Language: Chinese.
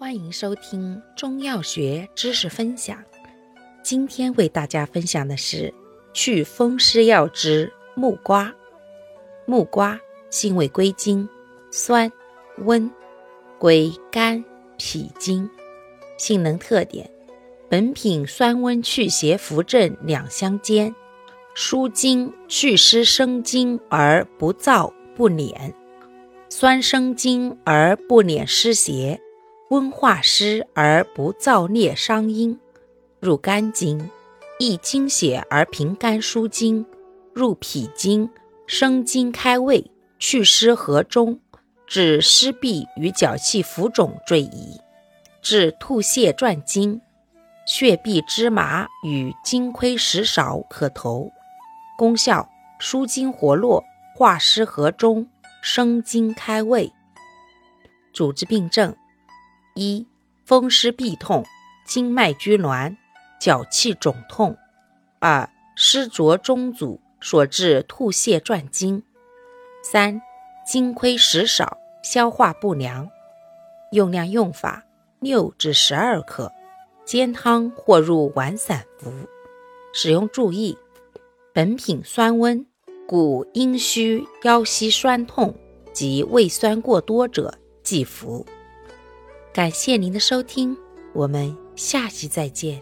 欢迎收听中药学知识分享。今天为大家分享的是祛风湿药之木瓜。木瓜性味归经：酸、温，归肝、脾经。性能特点：本品酸温祛邪扶正两相兼，疏经祛湿生津而不燥不敛，酸生津而不敛湿邪。温化湿而不燥烈伤阴，入肝经，益精血而平肝疏筋；入脾经，生津开胃，祛湿和中，治湿痹与脚气浮肿坠移，治吐泻转经，血闭芝麻与金匮石芍可投。功效：疏筋活络，化湿和中，生津开胃。主治病症。一、风湿痹痛、经脉拘挛、脚气肿痛；二、湿浊中阻所致吐泻转经；三、精亏食少、消化不良。用量用法：六至十二克，煎汤或入丸散服。使用注意：本品酸温，故阴虚、腰膝酸痛及胃酸过多者忌服。感谢您的收听，我们下期再见。